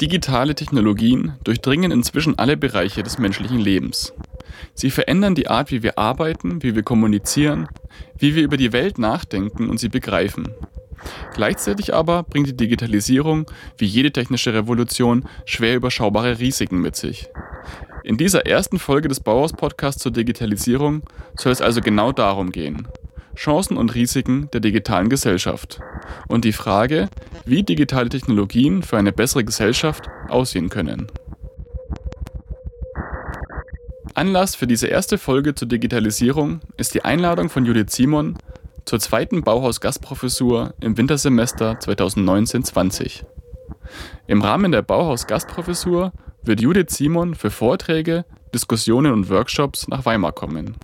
Digitale Technologien durchdringen inzwischen alle Bereiche des menschlichen Lebens. Sie verändern die Art, wie wir arbeiten, wie wir kommunizieren, wie wir über die Welt nachdenken und sie begreifen. Gleichzeitig aber bringt die Digitalisierung, wie jede technische Revolution, schwer überschaubare Risiken mit sich. In dieser ersten Folge des Bauhaus Podcasts zur Digitalisierung soll es also genau darum gehen. Chancen und Risiken der digitalen Gesellschaft und die Frage, wie digitale Technologien für eine bessere Gesellschaft aussehen können. Anlass für diese erste Folge zur Digitalisierung ist die Einladung von Judith Simon zur zweiten Bauhaus-Gastprofessur im Wintersemester 2019-20. Im Rahmen der Bauhaus-Gastprofessur wird Judith Simon für Vorträge, Diskussionen und Workshops nach Weimar kommen.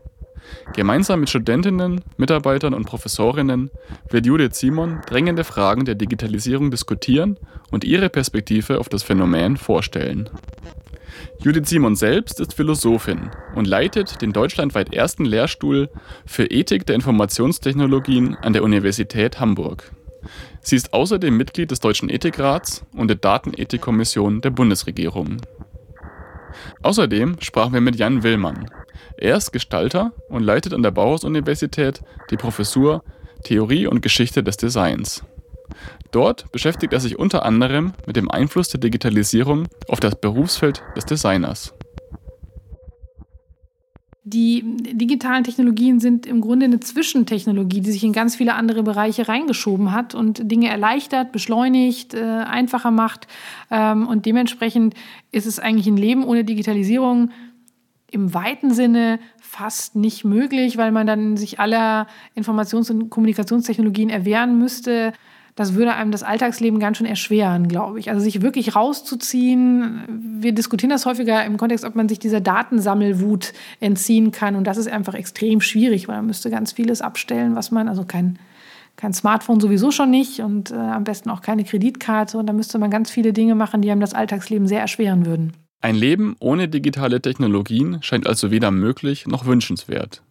Gemeinsam mit Studentinnen, Mitarbeitern und Professorinnen wird Judith Simon drängende Fragen der Digitalisierung diskutieren und ihre Perspektive auf das Phänomen vorstellen. Judith Simon selbst ist Philosophin und leitet den deutschlandweit ersten Lehrstuhl für Ethik der Informationstechnologien an der Universität Hamburg. Sie ist außerdem Mitglied des Deutschen Ethikrats und der Datenethikkommission der Bundesregierung. Außerdem sprachen wir mit Jan Willmann, er ist Gestalter und leitet an der Bauhaus-Universität die Professur Theorie und Geschichte des Designs. Dort beschäftigt er sich unter anderem mit dem Einfluss der Digitalisierung auf das Berufsfeld des Designers. Die digitalen Technologien sind im Grunde eine Zwischentechnologie, die sich in ganz viele andere Bereiche reingeschoben hat und Dinge erleichtert, beschleunigt, äh, einfacher macht. Ähm, und dementsprechend ist es eigentlich ein Leben ohne Digitalisierung im weiten Sinne fast nicht möglich, weil man dann sich aller Informations- und Kommunikationstechnologien erwehren müsste. Das würde einem das Alltagsleben ganz schön erschweren, glaube ich. Also sich wirklich rauszuziehen. Wir diskutieren das häufiger im Kontext, ob man sich dieser Datensammelwut entziehen kann. Und das ist einfach extrem schwierig, weil man müsste ganz vieles abstellen, was man, also kein, kein Smartphone sowieso schon nicht und äh, am besten auch keine Kreditkarte. Und da müsste man ganz viele Dinge machen, die einem das Alltagsleben sehr erschweren würden. Ein Leben ohne digitale Technologien scheint also weder möglich noch wünschenswert.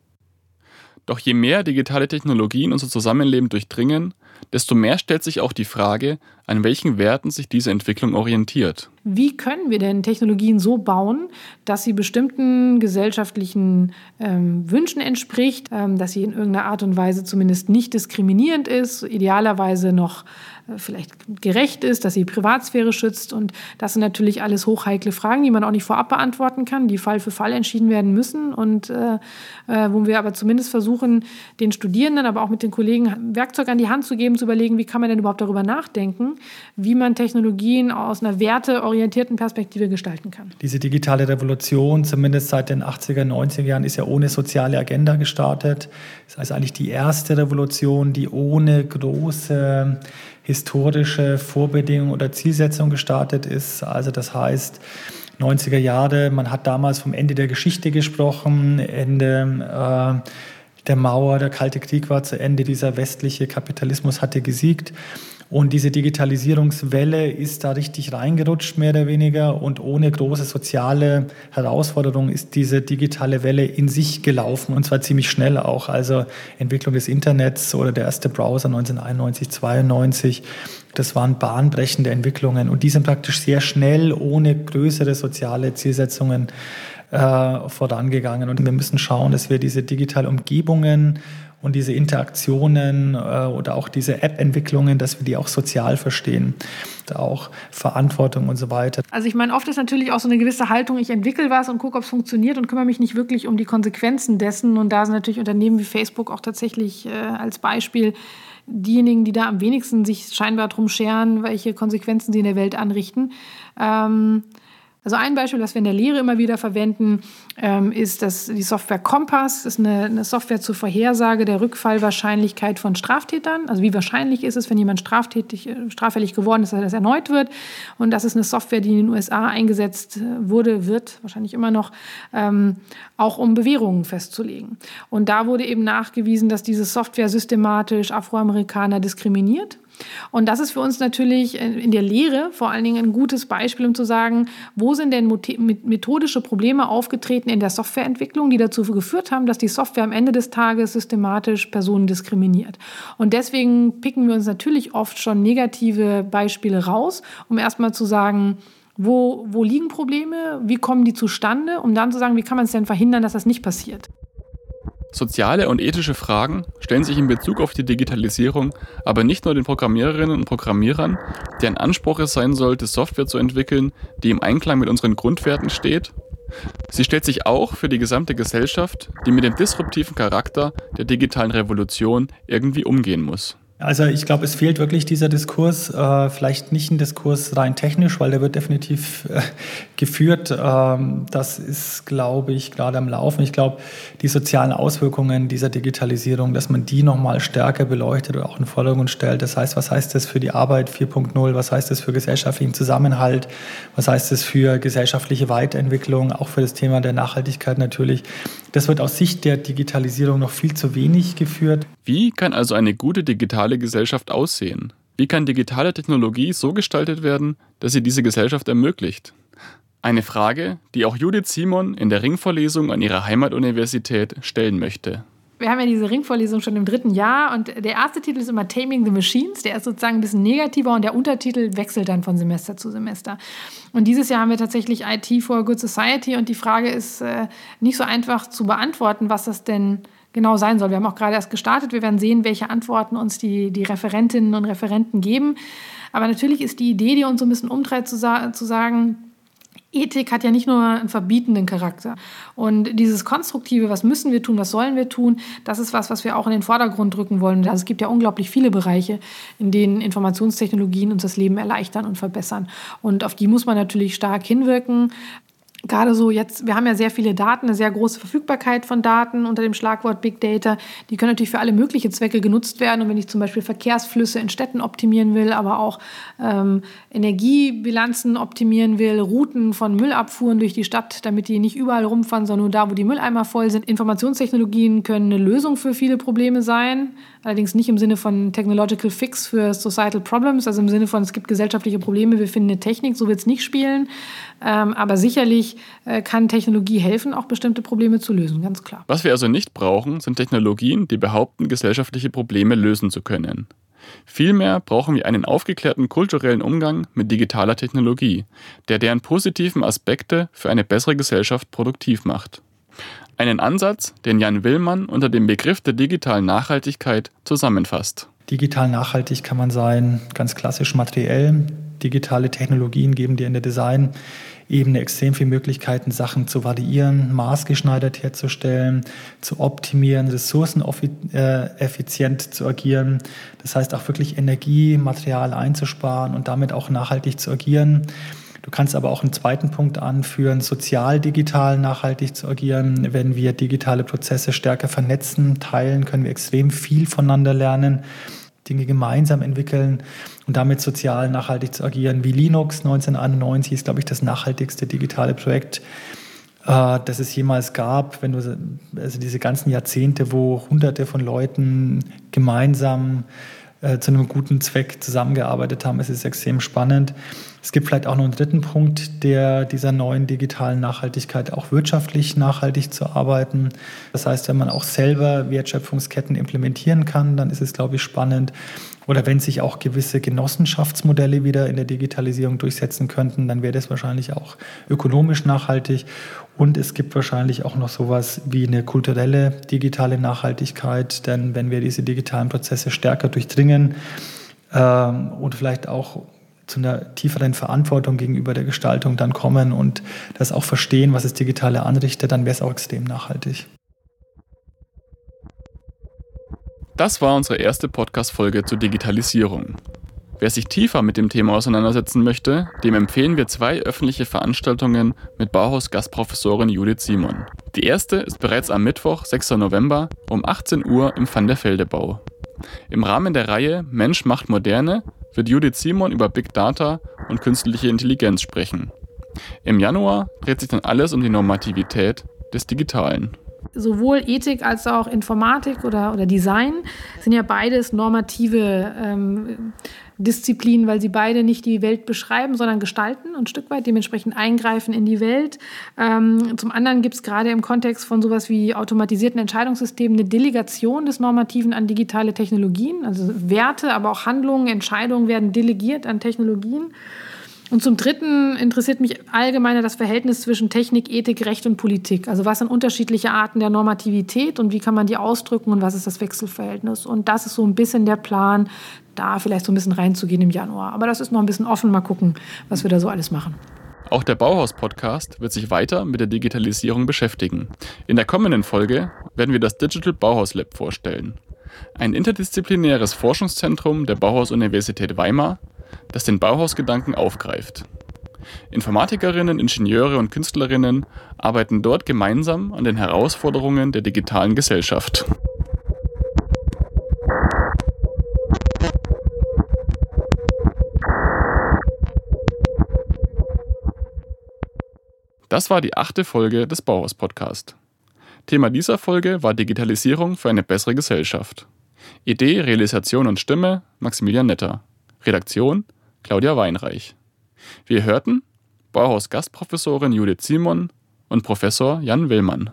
Doch je mehr digitale Technologien unser Zusammenleben durchdringen, desto mehr stellt sich auch die Frage, an welchen Werten sich diese Entwicklung orientiert. Wie können wir denn Technologien so bauen, dass sie bestimmten gesellschaftlichen ähm, Wünschen entspricht, ähm, dass sie in irgendeiner Art und Weise zumindest nicht diskriminierend ist, idealerweise noch äh, vielleicht gerecht ist, dass sie Privatsphäre schützt. Und das sind natürlich alles hochheikle Fragen, die man auch nicht vorab beantworten kann, die Fall für Fall entschieden werden müssen. Und äh, äh, wo wir aber zumindest versuchen, den Studierenden, aber auch mit den Kollegen Werkzeug an die Hand zu geben, zu überlegen, wie kann man denn überhaupt darüber nachdenken, wie man Technologien aus einer werteorientierten Perspektive gestalten kann. Diese digitale Revolution, zumindest seit den 80er, 90er Jahren, ist ja ohne soziale Agenda gestartet. Das ist eigentlich die erste Revolution, die ohne große historische Vorbedingung oder Zielsetzung gestartet ist. Also das heißt, 90er Jahre, man hat damals vom Ende der Geschichte gesprochen, Ende äh, der Mauer, der Kalte Krieg war zu Ende, dieser westliche Kapitalismus hatte gesiegt. Und diese Digitalisierungswelle ist da richtig reingerutscht, mehr oder weniger. Und ohne große soziale Herausforderungen ist diese digitale Welle in sich gelaufen. Und zwar ziemlich schnell auch. Also Entwicklung des Internets oder der erste Browser 1991, 92. Das waren bahnbrechende Entwicklungen. Und die sind praktisch sehr schnell, ohne größere soziale Zielsetzungen äh, vorangegangen. Und wir müssen schauen, dass wir diese digitalen Umgebungen und diese Interaktionen äh, oder auch diese App-Entwicklungen, dass wir die auch sozial verstehen, auch Verantwortung und so weiter. Also ich meine, oft ist natürlich auch so eine gewisse Haltung, ich entwickle was und gucke, ob es funktioniert und kümmere mich nicht wirklich um die Konsequenzen dessen. Und da sind natürlich Unternehmen wie Facebook auch tatsächlich äh, als Beispiel diejenigen, die da am wenigsten sich scheinbar drum scheren, welche Konsequenzen sie in der Welt anrichten. Ähm, also ein Beispiel, das wir in der Lehre immer wieder verwenden, ähm, ist das, die Software Kompass. Das ist eine, eine, Software zur Vorhersage der Rückfallwahrscheinlichkeit von Straftätern. Also wie wahrscheinlich ist es, wenn jemand straftätig, äh, straffällig geworden ist, dass er das erneut wird. Und das ist eine Software, die in den USA eingesetzt äh, wurde, wird wahrscheinlich immer noch, ähm, auch um Bewährungen festzulegen. Und da wurde eben nachgewiesen, dass diese Software systematisch Afroamerikaner diskriminiert Und das ist für uns natürlich in der Lehre vor allen Dingen ein gutes Beispiel, um zu sagen, wo sind denn methodische Probleme aufgetreten in der Softwareentwicklung, die dazu geführt haben, dass die Software am Ende des Tages systematisch Personen diskriminiert. Und deswegen picken wir uns natürlich oft schon negative Beispiele raus, um erstmal zu sagen, wo, wo liegen Probleme, wie kommen die zustande, um dann zu sagen, wie kann man es denn verhindern, dass das nicht passiert. Soziale und ethische Fragen stellen sich in Bezug auf die Digitalisierung aber nicht nur den Programmiererinnen und Programmierern, deren Anspruch es sein sollte, Software zu entwickeln, die im Einklang mit unseren Grundwerten steht. Sie stellt sich auch für die gesamte Gesellschaft, die mit dem disruptiven Charakter der digitalen Revolution irgendwie umgehen muss. Also ich glaube, es fehlt wirklich dieser Diskurs, äh, vielleicht nicht ein Diskurs rein technisch, weil der wird definitiv äh, geführt. Ähm, das ist, glaube ich, gerade am Laufen. Ich glaube, die sozialen Auswirkungen dieser Digitalisierung, dass man die nochmal stärker beleuchtet oder auch in Vordergrund stellt. Das heißt, was heißt das für die Arbeit 4.0? Was heißt das für gesellschaftlichen Zusammenhalt? Was heißt das für gesellschaftliche Weiterentwicklung? Auch für das Thema der Nachhaltigkeit natürlich. Das wird aus Sicht der Digitalisierung noch viel zu wenig geführt. Wie kann also eine gute digitale Gesellschaft aussehen? Wie kann digitale Technologie so gestaltet werden, dass sie diese Gesellschaft ermöglicht? Eine Frage, die auch Judith Simon in der Ringvorlesung an ihrer Heimatuniversität stellen möchte wir haben ja diese Ringvorlesung schon im dritten Jahr und der erste Titel ist immer Taming the Machines. Der ist sozusagen ein bisschen negativer und der Untertitel wechselt dann von Semester zu Semester. Und dieses Jahr haben wir tatsächlich IT for a Good Society und die Frage ist äh, nicht so einfach zu beantworten, was das denn genau sein soll. Wir haben auch gerade erst gestartet. Wir werden sehen, welche Antworten uns die, die Referentinnen und Referenten geben. Aber natürlich ist die Idee, die uns so ein bisschen umtreibt, zu, sa zu sagen, Ethik hat ja nicht nur einen verbietenden Charakter. Und dieses Konstruktive, was müssen wir tun, was sollen wir tun, das ist was, was wir auch in den Vordergrund drücken wollen. Also es gibt ja unglaublich viele Bereiche, in denen Informationstechnologien uns das Leben erleichtern und verbessern. Und auf die muss man natürlich stark hinwirken gerade so jetzt, wir haben ja sehr viele Daten, eine sehr große Verfügbarkeit von Daten unter dem Schlagwort Big Data. Die können natürlich für alle möglichen Zwecke genutzt werden. Und wenn ich zum Beispiel Verkehrsflüsse in Städten optimieren will, aber auch ähm, Energiebilanzen optimieren will, Routen von Müllabfuhren durch die Stadt, damit die nicht überall rumfahren, sondern nur da, wo die Mülleimer voll sind. Informationstechnologien können eine Lösung für viele Probleme sein. Allerdings nicht im Sinne von Technological Fix für Societal Problems, also im Sinne von, es gibt gesellschaftliche Probleme, wir finden eine Technik, so wird es nicht spielen. Ähm, aber sicherlich äh, kann Technologie helfen, auch bestimmte Probleme zu lösen, ganz klar. Was wir also nicht brauchen, sind Technologien, die behaupten, gesellschaftliche Probleme lösen zu können. Vielmehr brauchen wir einen aufgeklärten kulturellen Umgang mit digitaler Technologie, der deren positiven Aspekte für eine bessere Gesellschaft produktiv macht. Einen Ansatz, den Jan Willmann unter dem Begriff der digitalen Nachhaltigkeit zusammenfasst. Digital nachhaltig kann man sein, ganz klassisch materiell. Digitale Technologien geben dir in der Design-Ebene extrem viele Möglichkeiten, Sachen zu variieren, maßgeschneidert herzustellen, zu optimieren, ressourceneffizient zu agieren. Das heißt auch wirklich Energie, Material einzusparen und damit auch nachhaltig zu agieren. Du kannst aber auch einen zweiten Punkt anführen, sozial digital nachhaltig zu agieren. Wenn wir digitale Prozesse stärker vernetzen, teilen, können wir extrem viel voneinander lernen. Dinge gemeinsam entwickeln und damit sozial nachhaltig zu agieren. Wie Linux 1991 ist, glaube ich, das nachhaltigste digitale Projekt, äh, das es jemals gab. Wenn du also diese ganzen Jahrzehnte, wo Hunderte von Leuten gemeinsam äh, zu einem guten Zweck zusammengearbeitet haben, ist es extrem spannend. Es gibt vielleicht auch noch einen dritten Punkt, der dieser neuen digitalen Nachhaltigkeit auch wirtschaftlich nachhaltig zu arbeiten. Das heißt, wenn man auch selber Wertschöpfungsketten implementieren kann, dann ist es, glaube ich, spannend. Oder wenn sich auch gewisse Genossenschaftsmodelle wieder in der Digitalisierung durchsetzen könnten, dann wäre das wahrscheinlich auch ökonomisch nachhaltig. Und es gibt wahrscheinlich auch noch sowas wie eine kulturelle digitale Nachhaltigkeit, denn wenn wir diese digitalen Prozesse stärker durchdringen ähm, und vielleicht auch zu einer tieferen Verantwortung gegenüber der Gestaltung dann kommen und das auch verstehen, was das Digitale anrichtet, dann wäre es auch extrem nachhaltig. Das war unsere erste Podcast-Folge zur Digitalisierung. Wer sich tiefer mit dem Thema auseinandersetzen möchte, dem empfehlen wir zwei öffentliche Veranstaltungen mit Bauhaus-Gastprofessorin Judith Simon. Die erste ist bereits am Mittwoch, 6. November um 18 Uhr im Van der Velde Bau. Im Rahmen der Reihe Mensch macht Moderne wird Judith Simon über Big Data und künstliche Intelligenz sprechen. Im Januar dreht sich dann alles um die Normativität des Digitalen. Sowohl Ethik als auch Informatik oder, oder Design sind ja beides normative ähm, Disziplinen, weil sie beide nicht die Welt beschreiben, sondern gestalten und ein Stück weit dementsprechend eingreifen in die Welt. Ähm, zum anderen gibt es gerade im Kontext von sowas wie automatisierten Entscheidungssystemen eine Delegation des Normativen an digitale Technologien. Also Werte, aber auch Handlungen, Entscheidungen werden delegiert an Technologien. Und zum Dritten interessiert mich allgemeiner das Verhältnis zwischen Technik, Ethik, Recht und Politik. Also was sind unterschiedliche Arten der Normativität und wie kann man die ausdrücken und was ist das Wechselverhältnis? Und das ist so ein bisschen der Plan, da vielleicht so ein bisschen reinzugehen im Januar. Aber das ist noch ein bisschen offen. Mal gucken, was wir da so alles machen. Auch der Bauhaus-Podcast wird sich weiter mit der Digitalisierung beschäftigen. In der kommenden Folge werden wir das Digital Bauhaus Lab vorstellen. Ein interdisziplinäres Forschungszentrum der Bauhaus-Universität Weimar das den Bauhausgedanken aufgreift. Informatikerinnen, Ingenieure und Künstlerinnen arbeiten dort gemeinsam an den Herausforderungen der digitalen Gesellschaft. Das war die achte Folge des Bauhaus Podcast. Thema dieser Folge war Digitalisierung für eine bessere Gesellschaft. Idee, Realisation und Stimme Maximilian Netter. Redaktion Claudia Weinreich. Wir hörten Bauhaus Gastprofessorin Judith Simon und Professor Jan Willmann.